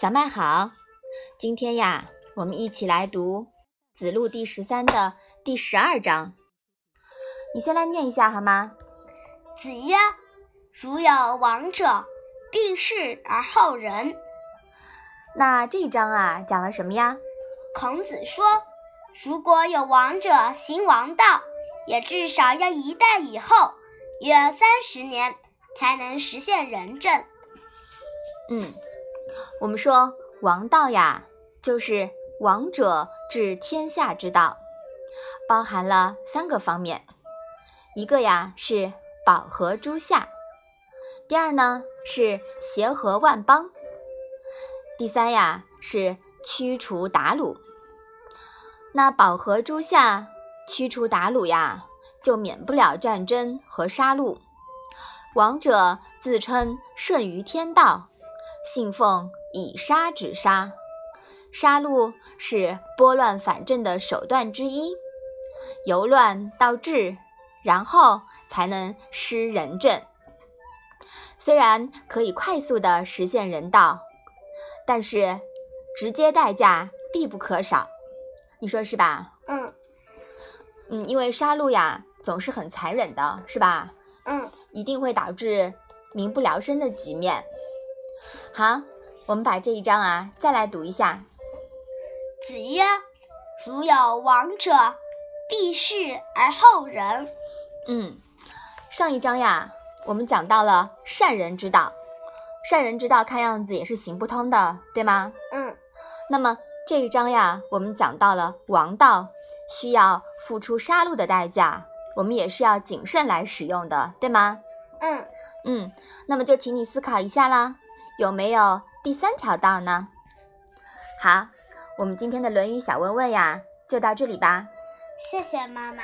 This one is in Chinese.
小麦好，今天呀，我们一起来读《子路》第十三的第十二章。你先来念一下好吗？子曰：“如有王者，必事而后仁。”那这一章啊，讲了什么呀？孔子说：“如果有王者行王道，也至少要一代以后，约三十年，才能实现仁政。”嗯。我们说王道呀，就是王者治天下之道，包含了三个方面。一个呀是保和诸夏，第二呢是协和万邦，第三呀是驱除鞑虏。那保和诸夏，驱除鞑虏呀，就免不了战争和杀戮。王者自称顺于天道。信奉以杀止杀，杀戮是拨乱反正的手段之一，由乱到治，然后才能施仁政。虽然可以快速的实现人道，但是直接代价必不可少，你说是吧？嗯嗯，因为杀戮呀总是很残忍的，是吧？嗯，一定会导致民不聊生的局面。好，我们把这一章啊再来读一下。子曰：“如有王者，必是而后仁。”嗯，上一章呀，我们讲到了善人之道，善人之道看样子也是行不通的，对吗？嗯。那么这一章呀，我们讲到了王道，需要付出杀戮的代价，我们也是要谨慎来使用的，对吗？嗯嗯，那么就请你思考一下啦。有没有第三条道呢？好，我们今天的《论语》小问问呀，就到这里吧。谢谢妈妈。